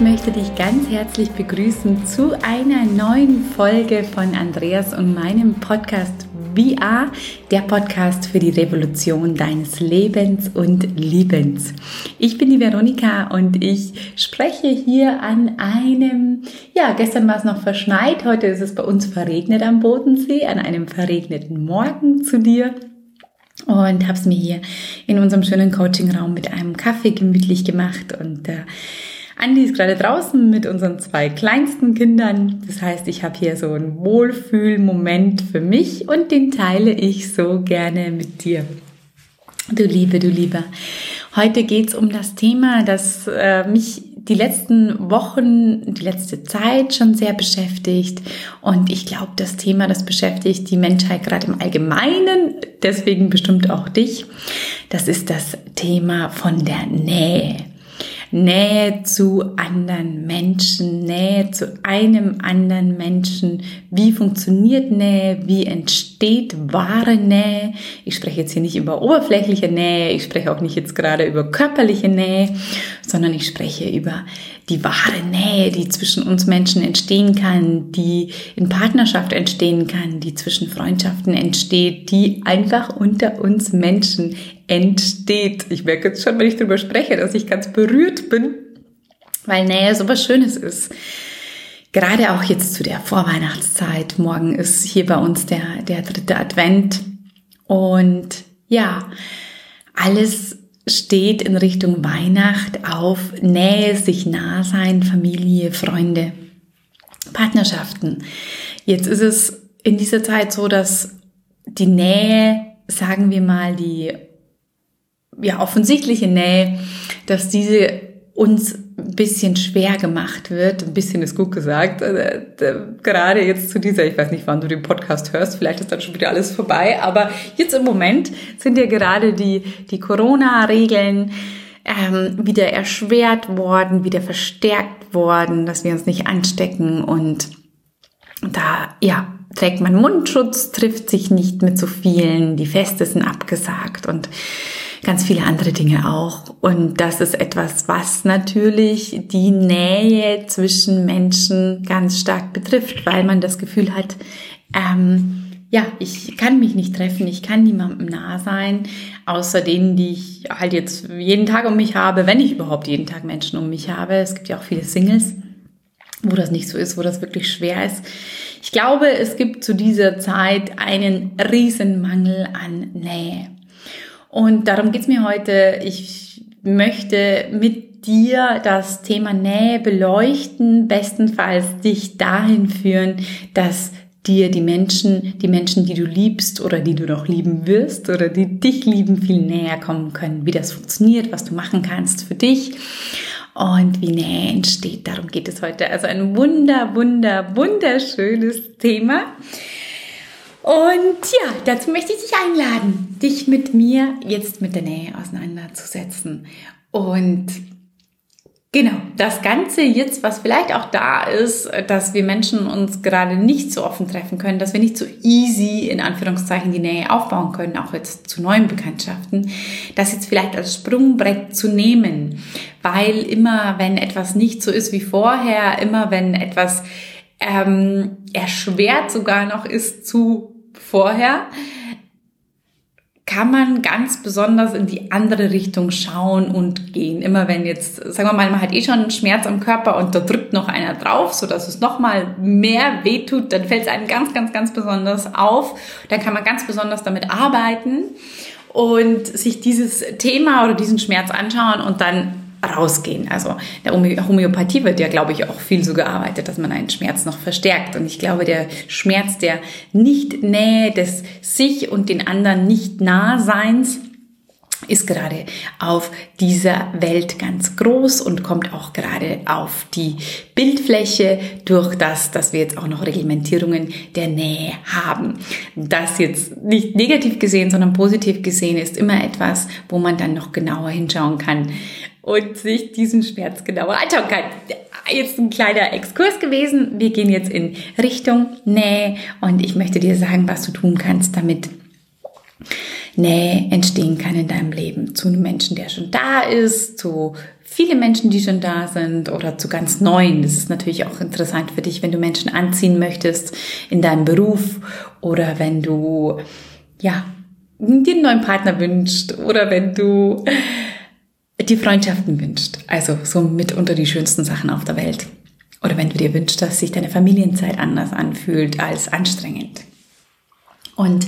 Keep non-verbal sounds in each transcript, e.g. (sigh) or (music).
Ich möchte dich ganz herzlich begrüßen zu einer neuen Folge von Andreas und meinem Podcast VR, der Podcast für die Revolution deines Lebens und Liebens. Ich bin die Veronika und ich spreche hier an einem, ja, gestern war es noch verschneit, heute ist es bei uns verregnet am Bodensee, an einem verregneten Morgen zu dir und habe es mir hier in unserem schönen Coachingraum mit einem Kaffee gemütlich gemacht und äh, Andi ist gerade draußen mit unseren zwei kleinsten Kindern. Das heißt, ich habe hier so einen Wohlfühlmoment für mich und den teile ich so gerne mit dir. Du Liebe, du Lieber. Heute geht's um das Thema, das äh, mich die letzten Wochen, die letzte Zeit schon sehr beschäftigt. Und ich glaube, das Thema, das beschäftigt die Menschheit gerade im Allgemeinen, deswegen bestimmt auch dich. Das ist das Thema von der Nähe. Nähe zu anderen Menschen, Nähe zu einem anderen Menschen. Wie funktioniert Nähe? Wie entsteht wahre Nähe? Ich spreche jetzt hier nicht über oberflächliche Nähe, ich spreche auch nicht jetzt gerade über körperliche Nähe, sondern ich spreche über die wahre Nähe, die zwischen uns Menschen entstehen kann, die in Partnerschaft entstehen kann, die zwischen Freundschaften entsteht, die einfach unter uns Menschen entsteht. Ich merke jetzt schon, wenn ich darüber spreche, dass ich ganz berührt bin, weil Nähe so was Schönes ist. Gerade auch jetzt zu der Vorweihnachtszeit. Morgen ist hier bei uns der, der dritte Advent. Und ja, alles steht in Richtung Weihnacht auf Nähe, sich nah sein, Familie, Freunde, Partnerschaften. Jetzt ist es in dieser Zeit so, dass die Nähe, sagen wir mal, die ja, offensichtliche Nähe, dass diese uns ein bisschen schwer gemacht wird. Ein bisschen ist gut gesagt. Äh, gerade jetzt zu dieser, ich weiß nicht, wann du den Podcast hörst, vielleicht ist dann schon wieder alles vorbei, aber jetzt im Moment sind ja gerade die, die Corona-Regeln ähm, wieder erschwert worden, wieder verstärkt worden, dass wir uns nicht anstecken und da, ja, trägt man Mundschutz, trifft sich nicht mit so vielen, die Feste sind abgesagt und ganz viele andere Dinge auch. Und das ist etwas, was natürlich die Nähe zwischen Menschen ganz stark betrifft, weil man das Gefühl hat, ähm, ja, ich kann mich nicht treffen, ich kann niemandem nah sein, außer denen, die ich halt jetzt jeden Tag um mich habe, wenn ich überhaupt jeden Tag Menschen um mich habe. Es gibt ja auch viele Singles, wo das nicht so ist, wo das wirklich schwer ist. Ich glaube, es gibt zu dieser Zeit einen riesen Mangel an Nähe. Und darum geht's mir heute. Ich möchte mit dir das Thema Nähe beleuchten, bestenfalls dich dahin führen, dass dir die Menschen, die Menschen, die du liebst oder die du noch lieben wirst oder die dich lieben, viel näher kommen können, wie das funktioniert, was du machen kannst für dich und wie Nähe entsteht. Darum geht es heute. Also ein wunder, wunder, wunderschönes Thema. Und ja, dazu möchte ich dich einladen, dich mit mir jetzt mit der Nähe auseinanderzusetzen. Und genau, das Ganze jetzt, was vielleicht auch da ist, dass wir Menschen uns gerade nicht so offen treffen können, dass wir nicht so easy in Anführungszeichen die Nähe aufbauen können, auch jetzt zu neuen Bekanntschaften, das jetzt vielleicht als Sprungbrett zu nehmen. Weil immer, wenn etwas nicht so ist wie vorher, immer wenn etwas ähm, erschwert sogar noch ist zu vorher, kann man ganz besonders in die andere Richtung schauen und gehen. Immer wenn jetzt, sagen wir mal, man hat eh schon einen Schmerz am Körper und da drückt noch einer drauf, so dass es noch mal mehr wehtut, dann fällt es einem ganz, ganz, ganz besonders auf. Dann kann man ganz besonders damit arbeiten und sich dieses Thema oder diesen Schmerz anschauen und dann rausgehen. Also der Homöopathie wird ja, glaube ich, auch viel so gearbeitet, dass man einen Schmerz noch verstärkt. Und ich glaube, der Schmerz der Nicht-Nähe, des sich und den anderen nicht Nahseins, ist gerade auf dieser Welt ganz groß und kommt auch gerade auf die Bildfläche durch das, dass wir jetzt auch noch Reglementierungen der Nähe haben. Das jetzt nicht negativ gesehen, sondern positiv gesehen ist immer etwas, wo man dann noch genauer hinschauen kann und sich diesen Schmerz genauer anschauen kann. Jetzt ein kleiner Exkurs gewesen. Wir gehen jetzt in Richtung Nähe und ich möchte dir sagen, was du tun kannst, damit Nähe entstehen kann in deinem Leben. Zu einem Menschen, der schon da ist, zu viele Menschen, die schon da sind oder zu ganz neuen. Das ist natürlich auch interessant für dich, wenn du Menschen anziehen möchtest in deinem Beruf oder wenn du, ja, dir einen neuen Partner wünscht oder wenn du die Freundschaften wünscht. Also so mit unter die schönsten Sachen auf der Welt. Oder wenn du dir wünschst, dass sich deine Familienzeit anders anfühlt als anstrengend. Und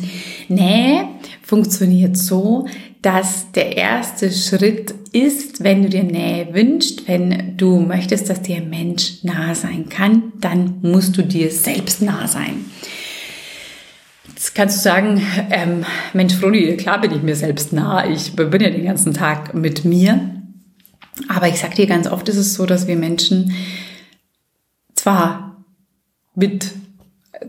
Nähe funktioniert so, dass der erste Schritt ist, wenn du dir Nähe wünschst, wenn du möchtest, dass dir ein Mensch nah sein kann, dann musst du dir selbst nah sein. Jetzt kannst du sagen, ähm, Mensch, Froni, klar bin ich mir selbst nah. Ich bin ja den ganzen Tag mit mir. Aber ich sag dir ganz oft ist es so, dass wir Menschen zwar mit,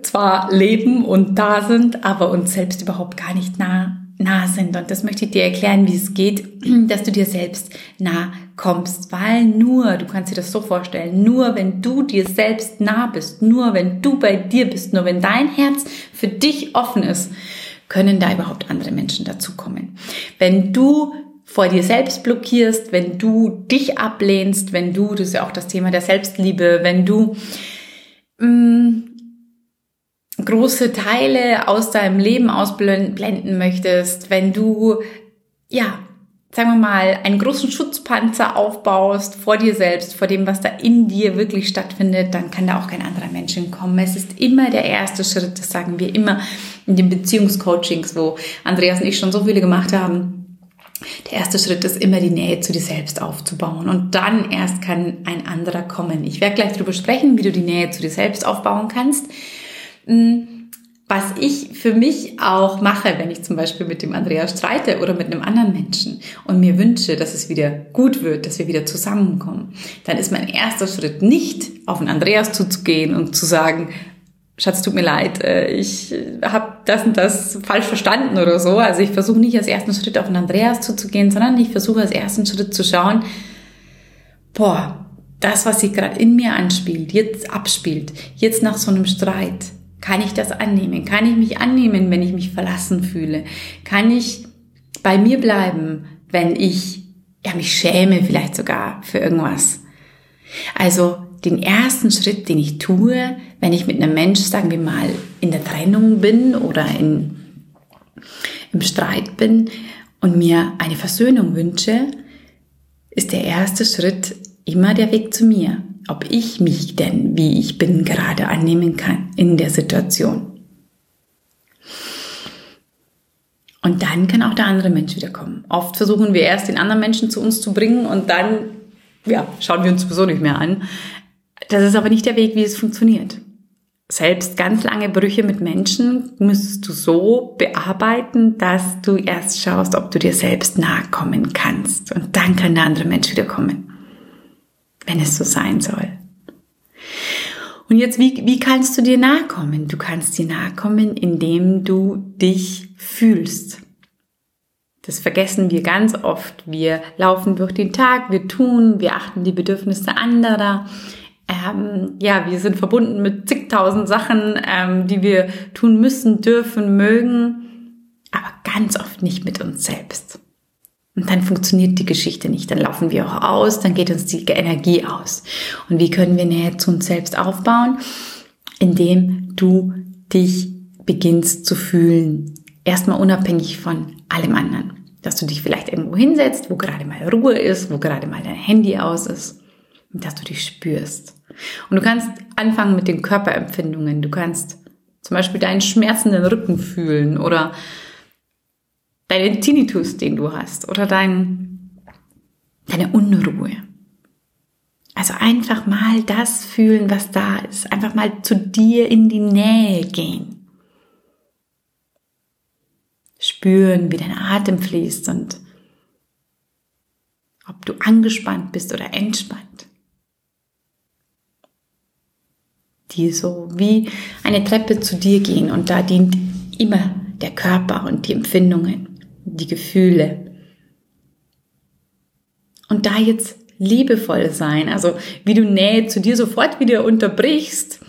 zwar leben und da sind, aber uns selbst überhaupt gar nicht nah, nah sind. Und das möchte ich dir erklären, wie es geht, (clears throat) dass du dir selbst nah kommst. Weil nur, du kannst dir das so vorstellen, nur wenn du dir selbst nah bist, nur wenn du bei dir bist, nur wenn dein Herz für dich offen ist, können da überhaupt andere Menschen dazukommen. Wenn du vor dir selbst blockierst, wenn du dich ablehnst, wenn du, das ist ja auch das Thema der Selbstliebe, wenn du mh, mm, große Teile aus deinem Leben ausblenden möchtest, wenn du, ja, sagen wir mal, einen großen Schutzpanzer aufbaust vor dir selbst, vor dem, was da in dir wirklich stattfindet, dann kann da auch kein anderer Mensch hinkommen. Es ist immer der erste Schritt, das sagen wir immer in den Beziehungscoachings, wo Andreas und ich schon so viele gemacht haben der erste Schritt ist immer die Nähe zu dir selbst aufzubauen und dann erst kann ein anderer kommen. Ich werde gleich darüber sprechen, wie du die Nähe zu dir selbst aufbauen kannst. Hm, was ich für mich auch mache, wenn ich zum Beispiel mit dem Andreas streite oder mit einem anderen Menschen und mir wünsche, dass es wieder gut wird, dass wir wieder zusammenkommen, dann ist mein erster Schritt nicht auf den Andreas zuzugehen und zu sagen, Schatz, tut mir leid, äh, ich habe das und das falsch verstanden oder so. Also ich versuche nicht als ersten Schritt auf den Andreas zuzugehen, sondern ich versuche als ersten Schritt zu schauen, boah, das, was sich gerade in mir anspielt, jetzt abspielt, jetzt nach so einem Streit, kann ich das annehmen? Kann ich mich annehmen, wenn ich mich verlassen fühle? Kann ich bei mir bleiben, wenn ich ja, mich schäme vielleicht sogar für irgendwas? Also den ersten Schritt, den ich tue, wenn ich mit einem Mensch, sagen wir mal, in der Trennung bin oder in, im Streit bin und mir eine Versöhnung wünsche, ist der erste Schritt immer der Weg zu mir. Ob ich mich denn, wie ich bin, gerade annehmen kann in der Situation. Und dann kann auch der andere Mensch wiederkommen. Oft versuchen wir erst den anderen Menschen zu uns zu bringen und dann, ja, schauen wir uns sowieso nicht mehr an. Das ist aber nicht der Weg, wie es funktioniert. Selbst ganz lange Brüche mit Menschen müsstest du so bearbeiten, dass du erst schaust, ob du dir selbst nahe kommen kannst. Und dann kann der andere Mensch wiederkommen, wenn es so sein soll. Und jetzt, wie, wie kannst du dir nahe kommen? Du kannst dir nahe kommen, indem du dich fühlst. Das vergessen wir ganz oft. Wir laufen durch den Tag, wir tun, wir achten die Bedürfnisse anderer, ähm, ja, wir sind verbunden mit zigtausend Sachen, ähm, die wir tun müssen, dürfen, mögen, aber ganz oft nicht mit uns selbst. Und dann funktioniert die Geschichte nicht, dann laufen wir auch aus, dann geht uns die Energie aus. Und wie können wir Nähe zu uns selbst aufbauen? Indem du dich beginnst zu fühlen. Erstmal unabhängig von allem anderen. Dass du dich vielleicht irgendwo hinsetzt, wo gerade mal Ruhe ist, wo gerade mal dein Handy aus ist und dass du dich spürst. Und du kannst anfangen mit den Körperempfindungen. Du kannst zum Beispiel deinen schmerzenden Rücken fühlen oder deinen Tinnitus, den du hast oder dein, deine Unruhe. Also einfach mal das fühlen, was da ist. Einfach mal zu dir in die Nähe gehen. Spüren, wie dein Atem fließt und ob du angespannt bist oder entspannt. die so wie eine Treppe zu dir gehen und da dient immer der Körper und die Empfindungen, die Gefühle. Und da jetzt liebevoll sein, also wie du Nähe zu dir sofort wieder unterbrichst,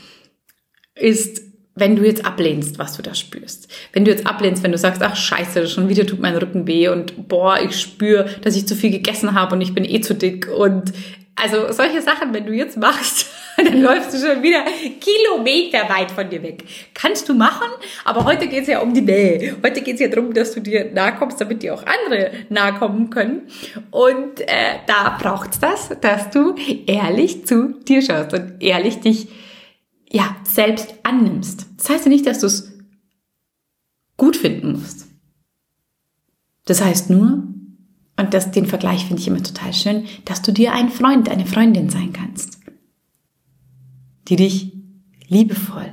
ist wenn du jetzt ablehnst, was du da spürst. Wenn du jetzt ablehnst, wenn du sagst, ach scheiße, schon wieder tut mein Rücken weh und boah, ich spüre, dass ich zu viel gegessen habe und ich bin eh zu dick und also solche Sachen, wenn du jetzt machst, (laughs) dann läufst du schon wieder Kilometer weit von dir weg. Kannst du machen, aber heute geht's ja um die Nähe. Heute geht's ja darum, dass du dir nahe kommst, damit dir auch andere nahe kommen können. Und äh, da braucht's das, dass du ehrlich zu dir schaust und ehrlich dich ja selbst annimmst. Das heißt ja nicht, dass du es gut finden musst. Das heißt nur, und das, den Vergleich finde ich immer total schön, dass du dir ein Freund, eine Freundin sein kannst, die dich liebevoll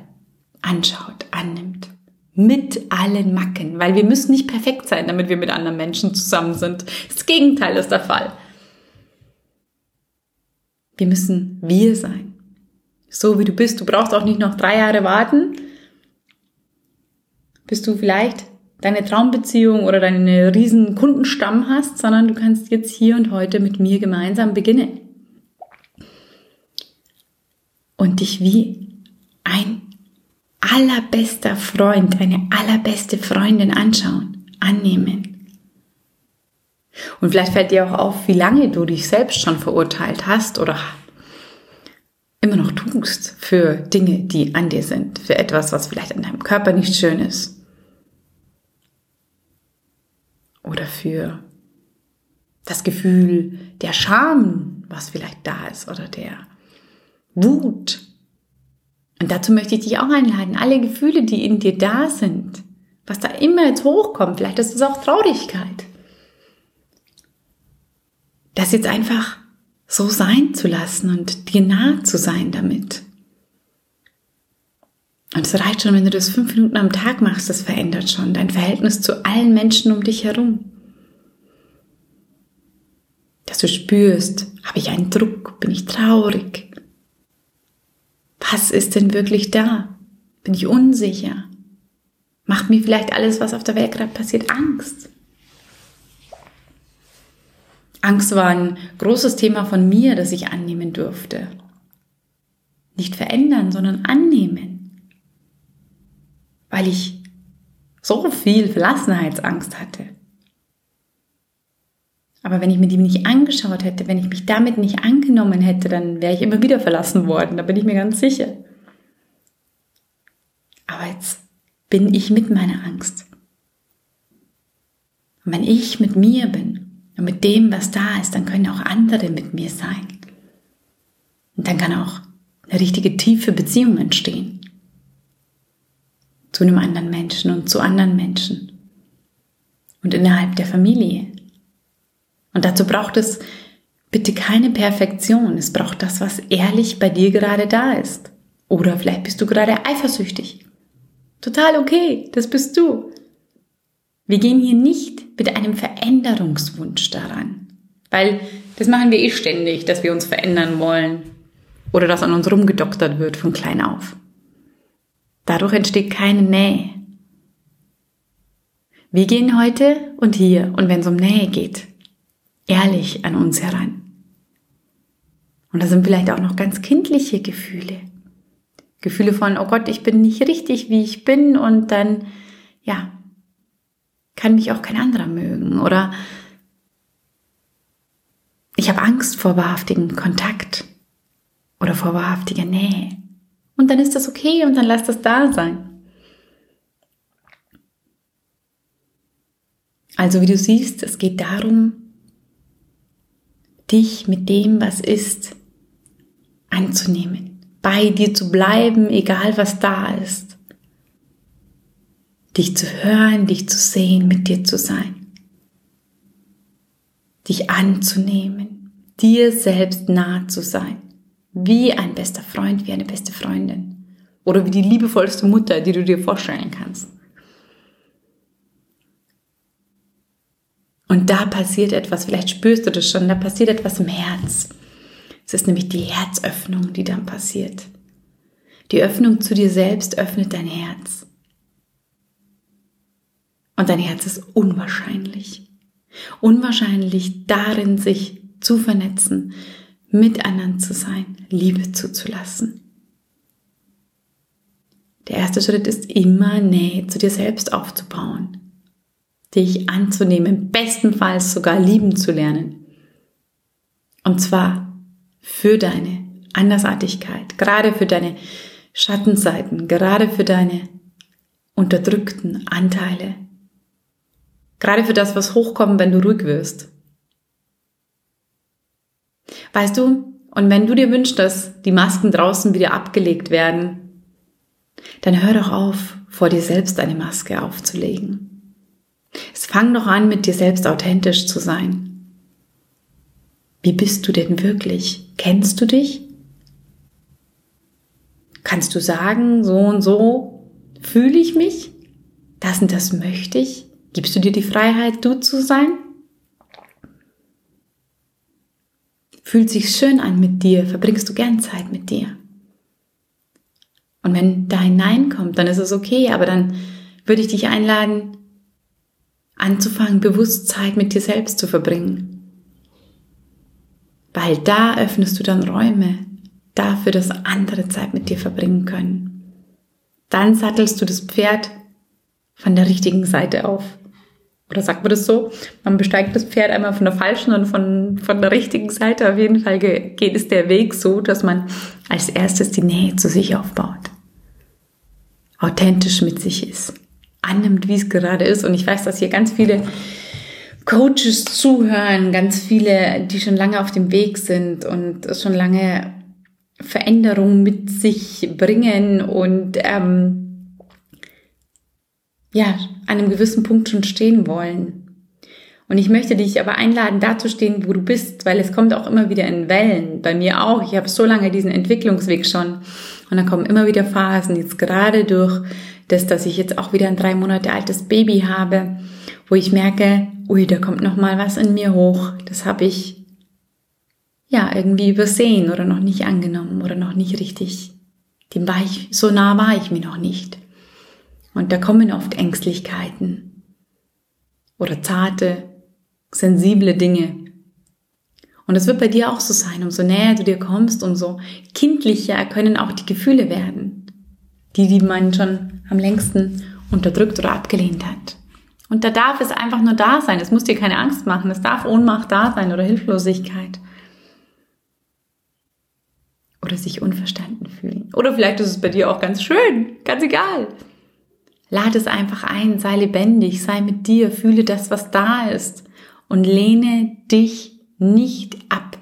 anschaut, annimmt, mit allen Macken, weil wir müssen nicht perfekt sein, damit wir mit anderen Menschen zusammen sind. Das Gegenteil ist der Fall. Wir müssen wir sein. So wie du bist. Du brauchst auch nicht noch drei Jahre warten, bis du vielleicht deine Traumbeziehung oder deinen riesen Kundenstamm hast, sondern du kannst jetzt hier und heute mit mir gemeinsam beginnen. Und dich wie ein allerbester Freund, eine allerbeste Freundin anschauen, annehmen. Und vielleicht fällt dir auch auf, wie lange du dich selbst schon verurteilt hast oder immer noch tust für Dinge, die an dir sind, für etwas, was vielleicht an deinem Körper nicht schön ist oder für das Gefühl der Scham, was vielleicht da ist, oder der Wut. Und dazu möchte ich dich auch einladen, alle Gefühle, die in dir da sind, was da immer jetzt hochkommt, vielleicht ist es auch Traurigkeit, das jetzt einfach so sein zu lassen und dir nah zu sein damit. Und es reicht schon, wenn du das fünf Minuten am Tag machst, das verändert schon dein Verhältnis zu allen Menschen um dich herum. Dass du spürst, habe ich einen Druck, bin ich traurig? Was ist denn wirklich da? Bin ich unsicher? Macht mir vielleicht alles, was auf der Welt gerade passiert, Angst? Angst war ein großes Thema von mir, das ich annehmen durfte. Nicht verändern, sondern annehmen weil ich so viel Verlassenheitsangst hatte. Aber wenn ich mir die nicht angeschaut hätte, wenn ich mich damit nicht angenommen hätte, dann wäre ich immer wieder verlassen worden, da bin ich mir ganz sicher. Aber jetzt bin ich mit meiner Angst. Und wenn ich mit mir bin und mit dem, was da ist, dann können auch andere mit mir sein. Und dann kann auch eine richtige tiefe Beziehung entstehen zu einem anderen Menschen und zu anderen Menschen und innerhalb der Familie. Und dazu braucht es bitte keine Perfektion. Es braucht das, was ehrlich bei dir gerade da ist. Oder vielleicht bist du gerade eifersüchtig. Total okay, das bist du. Wir gehen hier nicht mit einem Veränderungswunsch daran, weil das machen wir eh ständig, dass wir uns verändern wollen oder dass an uns rumgedoktert wird von klein auf. Dadurch entsteht keine Nähe. Wir gehen heute und hier und wenn es um Nähe geht, ehrlich an uns heran. Und da sind vielleicht auch noch ganz kindliche Gefühle. Gefühle von, oh Gott, ich bin nicht richtig, wie ich bin und dann, ja, kann mich auch kein anderer mögen oder ich habe Angst vor wahrhaftigem Kontakt oder vor wahrhaftiger Nähe. Und dann ist das okay und dann lass das da sein. Also wie du siehst, es geht darum, dich mit dem, was ist, anzunehmen, bei dir zu bleiben, egal was da ist. Dich zu hören, dich zu sehen, mit dir zu sein. Dich anzunehmen, dir selbst nah zu sein wie ein bester Freund, wie eine beste Freundin oder wie die liebevollste Mutter, die du dir vorstellen kannst. Und da passiert etwas, vielleicht spürst du das schon, da passiert etwas im Herz. Es ist nämlich die Herzöffnung, die dann passiert. Die Öffnung zu dir selbst öffnet dein Herz. Und dein Herz ist unwahrscheinlich. Unwahrscheinlich darin, sich zu vernetzen, mit anderen zu sein, Liebe zuzulassen. Der erste Schritt ist immer Nähe zu dir selbst aufzubauen. Dich anzunehmen, bestenfalls sogar lieben zu lernen. Und zwar für deine Andersartigkeit, gerade für deine Schattenseiten, gerade für deine unterdrückten Anteile, gerade für das, was hochkommt, wenn du ruhig wirst. Weißt du, und wenn du dir wünschst, dass die Masken draußen wieder abgelegt werden, dann hör doch auf, vor dir selbst eine Maske aufzulegen. Es fang doch an, mit dir selbst authentisch zu sein. Wie bist du denn wirklich? Kennst du dich? Kannst du sagen, so und so fühle ich mich? Das und das möchte ich? Gibst du dir die Freiheit, du zu sein? Fühlt sich schön an mit dir, verbringst du gern Zeit mit dir. Und wenn da hinein kommt, dann ist es okay, aber dann würde ich dich einladen, anzufangen, bewusst Zeit mit dir selbst zu verbringen. Weil da öffnest du dann Räume dafür, dass andere Zeit mit dir verbringen können. Dann sattelst du das Pferd von der richtigen Seite auf oder sagt man das so? Man besteigt das Pferd einmal von der falschen und von, von der richtigen Seite. Auf jeden Fall geht es der Weg so, dass man als erstes die Nähe zu sich aufbaut. Authentisch mit sich ist. Annimmt, wie es gerade ist. Und ich weiß, dass hier ganz viele Coaches zuhören, ganz viele, die schon lange auf dem Weg sind und schon lange Veränderungen mit sich bringen und ähm, ja, an einem gewissen Punkt schon stehen wollen. Und ich möchte dich aber einladen, da zu stehen, wo du bist, weil es kommt auch immer wieder in Wellen. Bei mir auch. Ich habe so lange diesen Entwicklungsweg schon. Und dann kommen immer wieder Phasen, jetzt gerade durch das, dass ich jetzt auch wieder ein drei Monate altes Baby habe, wo ich merke, ui, da kommt noch mal was in mir hoch. Das habe ich ja irgendwie übersehen oder noch nicht angenommen oder noch nicht richtig. Dem war ich, so nah war ich mir noch nicht. Und da kommen oft Ängstlichkeiten oder zarte, sensible Dinge. Und es wird bei dir auch so sein, umso näher du dir kommst, umso kindlicher können auch die Gefühle werden, die, die man schon am längsten unterdrückt oder abgelehnt hat. Und da darf es einfach nur da sein. Es muss dir keine Angst machen. Es darf Ohnmacht da sein oder Hilflosigkeit. Oder sich unverstanden fühlen. Oder vielleicht ist es bei dir auch ganz schön. Ganz egal. Lade es einfach ein, sei lebendig, sei mit dir, fühle das, was da ist und lehne dich nicht ab.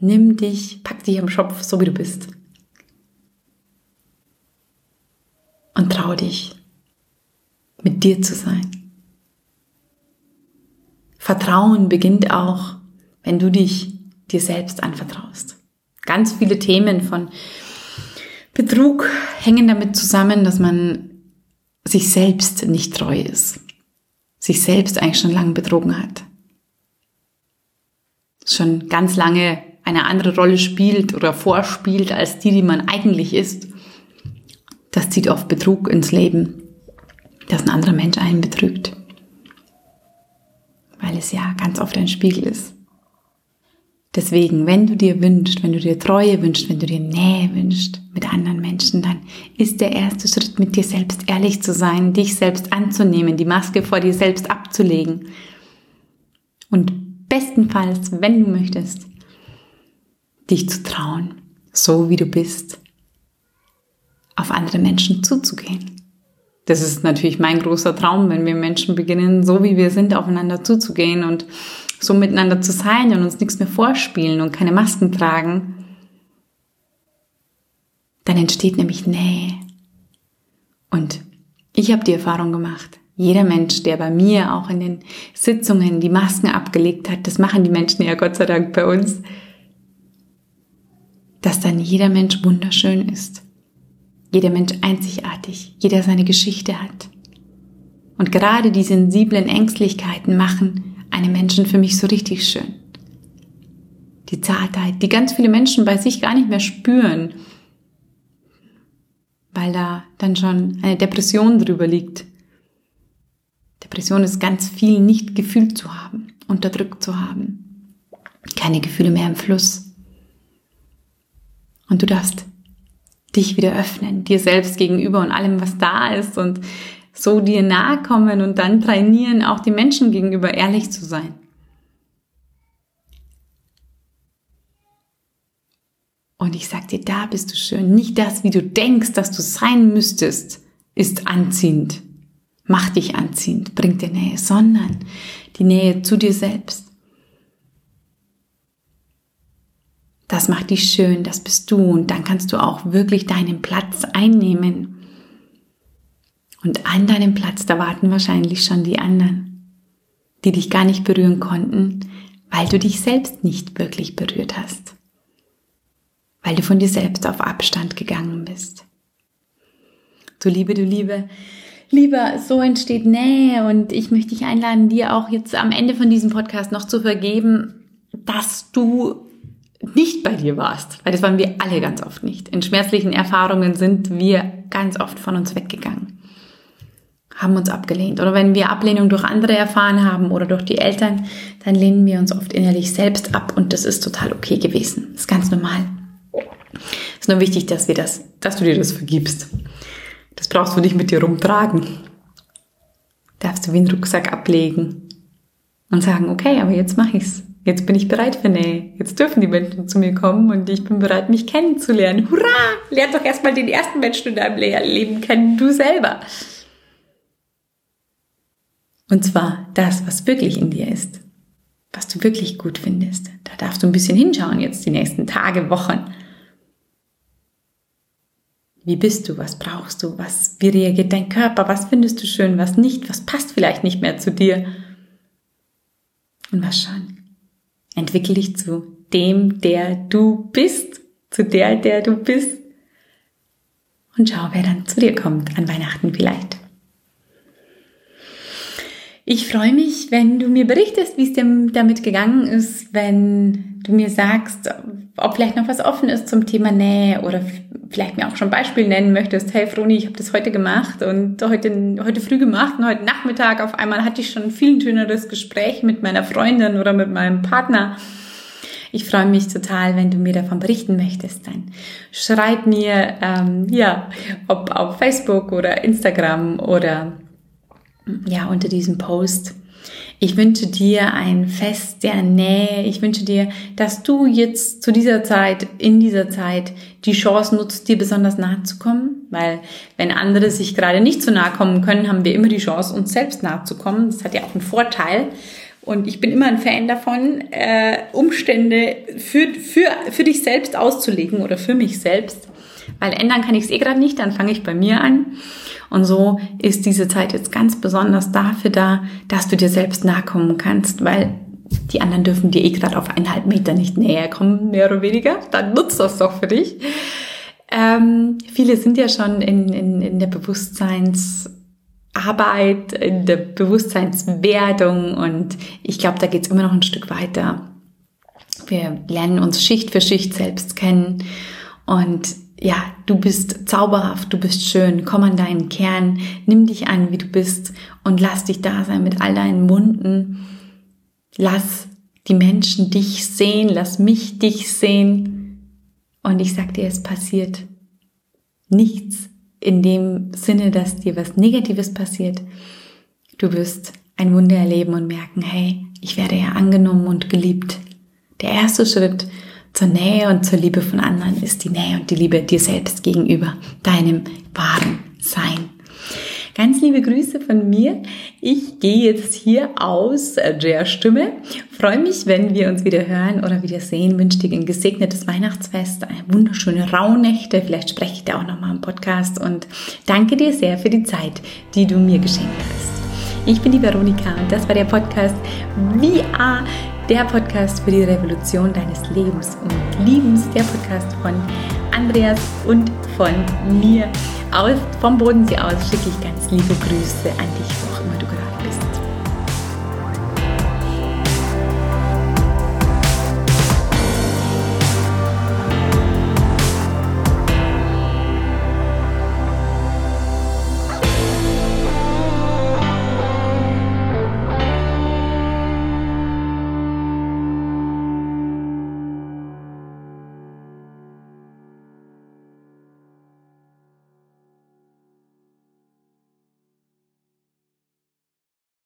Nimm dich, pack dich am Schopf, so wie du bist. Und trau dich, mit dir zu sein. Vertrauen beginnt auch, wenn du dich dir selbst anvertraust. Ganz viele Themen von Betrug hängen damit zusammen, dass man sich selbst nicht treu ist, sich selbst eigentlich schon lange betrogen hat, schon ganz lange eine andere Rolle spielt oder vorspielt als die, die man eigentlich ist. Das zieht oft Betrug ins Leben, dass ein anderer Mensch einen betrügt, weil es ja ganz oft ein Spiegel ist. Deswegen, wenn du dir wünschst, wenn du dir Treue wünschst, wenn du dir Nähe wünschst mit anderen Menschen, dann ist der erste Schritt, mit dir selbst ehrlich zu sein, dich selbst anzunehmen, die Maske vor dir selbst abzulegen. Und bestenfalls, wenn du möchtest, dich zu trauen, so wie du bist, auf andere Menschen zuzugehen. Das ist natürlich mein großer Traum, wenn wir Menschen beginnen, so wie wir sind, aufeinander zuzugehen und so miteinander zu sein und uns nichts mehr vorspielen und keine Masken tragen, dann entsteht nämlich Nähe. Und ich habe die Erfahrung gemacht, jeder Mensch, der bei mir auch in den Sitzungen die Masken abgelegt hat, das machen die Menschen ja Gott sei Dank bei uns, dass dann jeder Mensch wunderschön ist. Jeder Mensch einzigartig, jeder seine Geschichte hat. Und gerade die sensiblen Ängstlichkeiten machen einem Menschen für mich so richtig schön. Die Zartheit, die ganz viele Menschen bei sich gar nicht mehr spüren, weil da dann schon eine Depression drüber liegt. Depression ist ganz viel nicht gefühlt zu haben, unterdrückt zu haben. Keine Gefühle mehr im Fluss. Und du darfst dich wieder öffnen, dir selbst gegenüber und allem, was da ist und so dir nahe kommen und dann trainieren, auch den Menschen gegenüber ehrlich zu sein. Und ich sag dir, da bist du schön. Nicht das, wie du denkst, dass du sein müsstest, ist anziehend. Macht dich anziehend, bringt dir Nähe, sondern die Nähe zu dir selbst. Das macht dich schön, das bist du und dann kannst du auch wirklich deinen Platz einnehmen. Und an deinem Platz, da warten wahrscheinlich schon die anderen, die dich gar nicht berühren konnten, weil du dich selbst nicht wirklich berührt hast weil du von dir selbst auf Abstand gegangen bist. Du Liebe, du Liebe, Lieber, so entsteht Nähe und ich möchte dich einladen, dir auch jetzt am Ende von diesem Podcast noch zu vergeben, dass du nicht bei dir warst, weil das waren wir alle ganz oft nicht. In schmerzlichen Erfahrungen sind wir ganz oft von uns weggegangen, haben uns abgelehnt. Oder wenn wir Ablehnung durch andere erfahren haben oder durch die Eltern, dann lehnen wir uns oft innerlich selbst ab und das ist total okay gewesen. Das ist ganz normal. Es ist nur wichtig, dass wir das, dass du dir das vergibst. Das brauchst du nicht mit dir rumtragen. Darfst du wie einen Rucksack ablegen und sagen, okay, aber jetzt mache ich's. Jetzt bin ich bereit für Nähe. Jetzt dürfen die Menschen zu mir kommen und ich bin bereit, mich kennenzulernen. Hurra! Lern doch erstmal den ersten Menschen in deinem Leben kennen, du selber. Und zwar das, was wirklich in dir ist. Was du wirklich gut findest. Da darfst du ein bisschen hinschauen jetzt die nächsten Tage, Wochen. Wie bist du? Was brauchst du? Was, wie reagiert dein Körper? Was findest du schön? Was nicht? Was passt vielleicht nicht mehr zu dir? Und was schon? Entwickel dich zu dem, der du bist, zu der, der du bist. Und schau, wer dann zu dir kommt an Weihnachten vielleicht. Ich freue mich, wenn du mir berichtest, wie es dir damit gegangen ist, wenn du mir sagst, ob vielleicht noch was offen ist zum Thema Nähe oder vielleicht mir auch schon Beispiel nennen möchtest. Hey Froni, ich habe das heute gemacht und heute, heute früh gemacht und heute Nachmittag auf einmal hatte ich schon ein viel schöneres Gespräch mit meiner Freundin oder mit meinem Partner. Ich freue mich total, wenn du mir davon berichten möchtest. Dann schreib mir, ähm, ja, ob auf Facebook oder Instagram oder ja, unter diesem Post. Ich wünsche dir ein Fest der Nähe. Ich wünsche dir, dass du jetzt zu dieser Zeit, in dieser Zeit, die Chance nutzt, dir besonders nahe zu kommen. Weil wenn andere sich gerade nicht so nahe kommen können, haben wir immer die Chance, uns selbst nahe zu kommen. Das hat ja auch einen Vorteil. Und ich bin immer ein Fan davon, äh, Umstände für, für, für dich selbst auszulegen oder für mich selbst. Weil ändern kann ich es eh gerade nicht, dann fange ich bei mir an. Und so ist diese Zeit jetzt ganz besonders dafür da, dass du dir selbst nahe kommen kannst, weil die anderen dürfen dir eh gerade auf eineinhalb Meter nicht näher kommen, mehr oder weniger. Dann nutzt das doch für dich. Ähm, viele sind ja schon in, in, in der Bewusstseinsarbeit, in der Bewusstseinswerdung und ich glaube, da geht es immer noch ein Stück weiter. Wir lernen uns Schicht für Schicht selbst kennen und ja, du bist zauberhaft, du bist schön, komm an deinen Kern, nimm dich an, wie du bist und lass dich da sein mit all deinen Wunden. Lass die Menschen dich sehen, lass mich dich sehen. Und ich sag dir, es passiert nichts in dem Sinne, dass dir was Negatives passiert. Du wirst ein Wunder erleben und merken, hey, ich werde ja angenommen und geliebt. Der erste Schritt zur Nähe und zur Liebe von anderen ist die Nähe und die Liebe dir selbst gegenüber, deinem wahren Sein. Ganz liebe Grüße von mir. Ich gehe jetzt hier aus der Stimme. Freue mich, wenn wir uns wieder hören oder wieder sehen. Wünsche dir ein gesegnetes Weihnachtsfest, eine wunderschöne Rauhnächte. Vielleicht spreche ich dir auch nochmal im Podcast und danke dir sehr für die Zeit, die du mir geschenkt hast. Ich bin die Veronika und das war der Podcast VR der Podcast für die Revolution deines Lebens und Liebens, der Podcast von Andreas und von mir. Aus, vom Bodensee aus schicke ich ganz liebe Grüße an dich